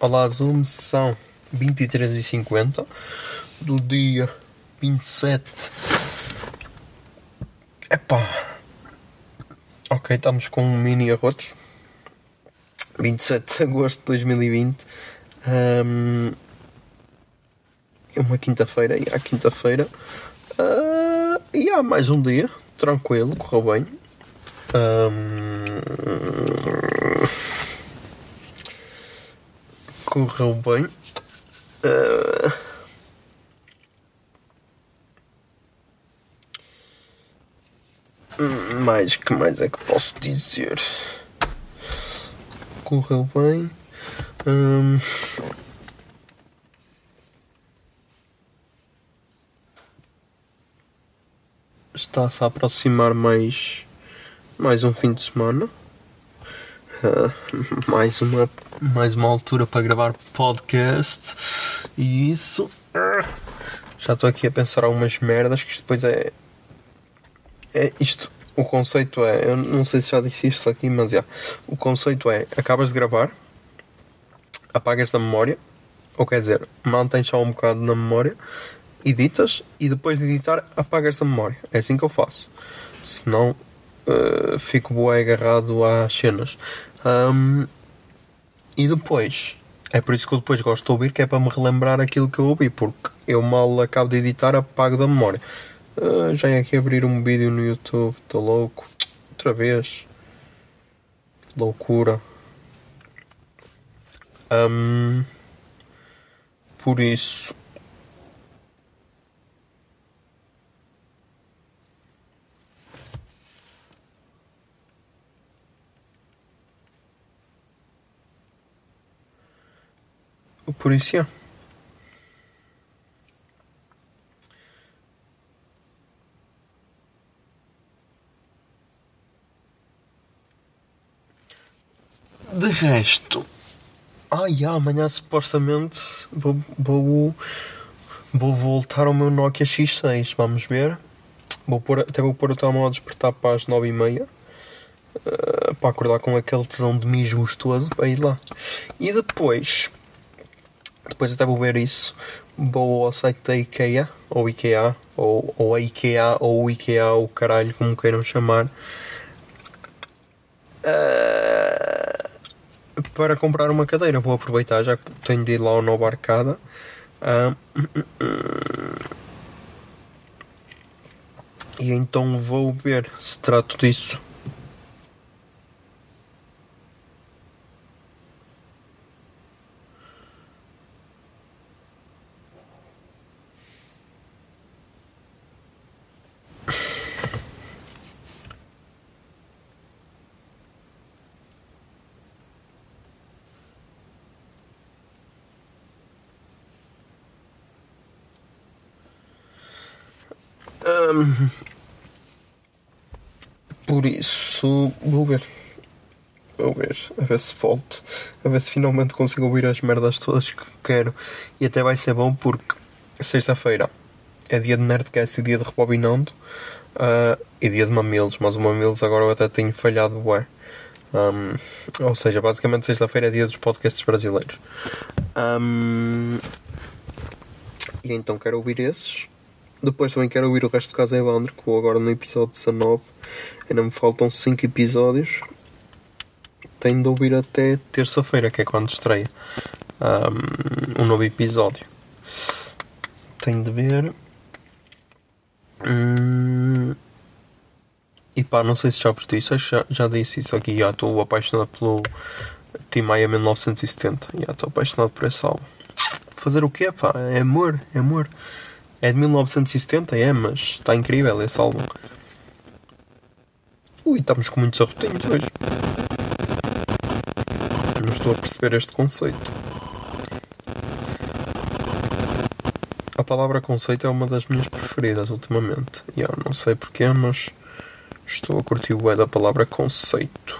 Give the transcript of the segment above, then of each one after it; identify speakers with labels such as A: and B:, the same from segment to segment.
A: Olá Zoom, são 23h50 do dia 27. Epá. Ok, estamos com um mini arrotos. 27 de agosto de 2020. Ahm, é uma quinta-feira, e à quinta-feira. ah, e há mais um dia, tranquilo, correu bem. Ahm, correu bem. Hum, mais que mais é que posso dizer? Correu bem. Hum, Está-se a aproximar mais mais um fim de semana. Mais uma mais uma altura para gravar podcast. E isso. Já estou aqui a pensar algumas merdas que isto depois é é isto o conceito é eu não sei se já disse isto aqui mas já. O conceito é acabas de gravar apagas da memória ou quer dizer mantens só um bocado na memória editas e depois de editar apagas da memória. É assim que eu faço. Senão uh, fico bué agarrado às cenas Ahm, e depois, é por isso que eu depois gosto de ouvir, que é para me relembrar aquilo que eu ouvi, porque eu mal acabo de editar, apago da memória. Ah, já ia aqui abrir um vídeo no YouTube, estou louco. Outra vez. Loucura. Ahm, por isso. Por isso, é. De resto, ai, ah, amanhã supostamente vou, vou, vou voltar ao meu Nokia X6. Vamos ver. Vou pôr, até vou pôr o telemóvel a despertar para as 9h30 eh, para acordar com aquele tesão de mijo gostoso para ir lá. E depois, depois até vou ver isso. Vou ao site da IKEA, ou IKEA, ou, ou a IKEA, ou o IKEA, o caralho, como queiram chamar. Eh, para comprar uma cadeira. Vou aproveitar, já que tenho de ir lá ao Nova Arcada. Ah, e então vou ver se trato disso. Por isso, vou ver. Vou ver, a ver se volto. A ver se finalmente consigo ouvir as merdas todas que quero. E até vai ser bom porque sexta-feira é dia de Nerdcast e dia de Rebobinando. ah, e dia de Mamilos, mas o Mamilos agora eu até tenho falhado. Ahm, ou seja, basicamente sexta-feira é dia dos podcasts brasileiros. Ahm, e então quero ouvir esses. Depois também quero ouvir o resto do caso Evandro, que vou agora no episódio 19. Ainda me faltam 5 episódios. Tenho de ouvir até terça-feira, que é quando estreia. um, um novo episódio. Tenho de ver. Hum, e pá, não sei se já vos disse, já, já disse isso aqui. Já estou apaixonado pelo Tim Maia 1970. Já estou apaixonado por esse álbum. Fazer o quê, pá? É amor, é amor. É de 1970, é, mas está incrível esse álbum. Ui, estamos com muitos arrotinhos hoje. Não estou a perceber este conceito. A palavra conceito é uma das minhas preferidas ultimamente. E eu não sei porquê, mas estou a curtir o é da palavra conceito.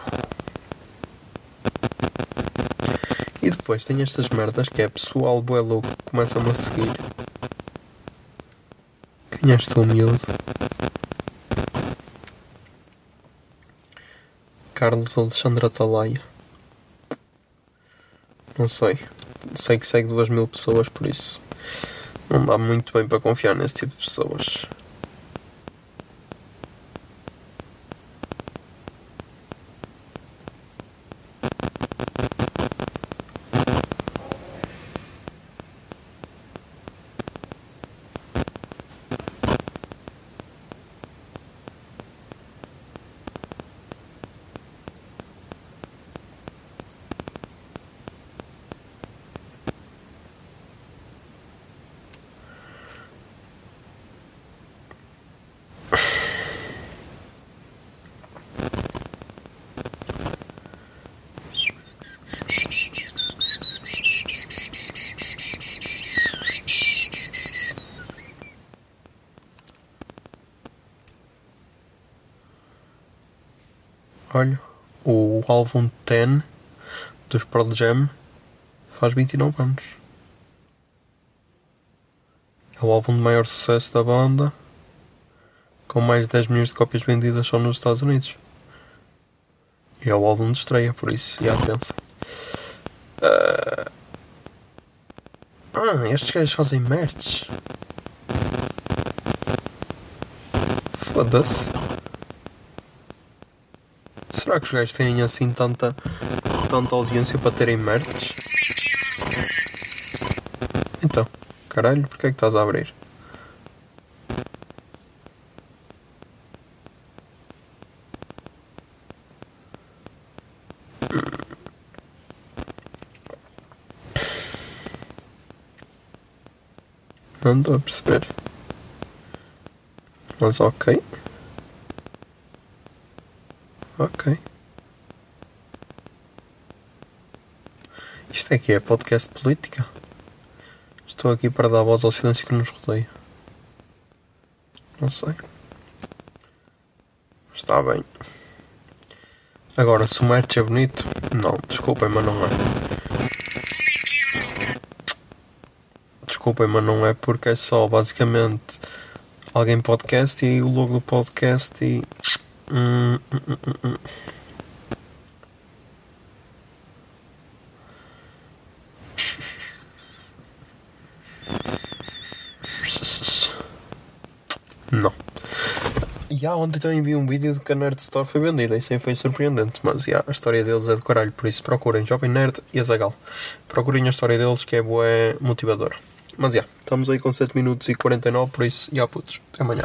A: E depois tem estas merdas que é pessoal bué louco que começa-me a seguir. É este miúdo? Carlos Alexandre Atalaia. Não sei. Sei que segue duas mil pessoas, por isso não dá muito bem para confiar nesse tipo de pessoas. Olha, o álbum 10 dos Pearl Jam faz 29 anos. É o álbum de maior sucesso da banda, com mais de 10 milhões de cópias vendidas só nos Estados Unidos. E é o álbum de estreia, por isso, já pensa. Ah, ah, estes gajos fazem merch. Foda-se. Será que os gajos têm assim tanta, tanta audiência para terem merch? Então, caralho, porque é que estás a abrir? Não estou a perceber. Mas ok. Ok. Isto é que é podcast política? Estou aqui para dar voz ao silêncio que nos rodeia. Não sei. Está bem. Agora, se o match é bonito, não, desculpem, mas não é. Desculpem, mas não é porque é só basicamente alguém podcast e o logo do podcast e. Não. E há ontem também vi um vídeo de que a Nerd Store foi vendida. Isso aí foi surpreendente. Mas já, a história deles é do caralho. Por isso procurem Jovem Nerd e a Zagal. Procurem a história deles que é boa motivadora. Mas já, estamos aí com 7 minutos e 49. Por isso, já putos. Até amanhã.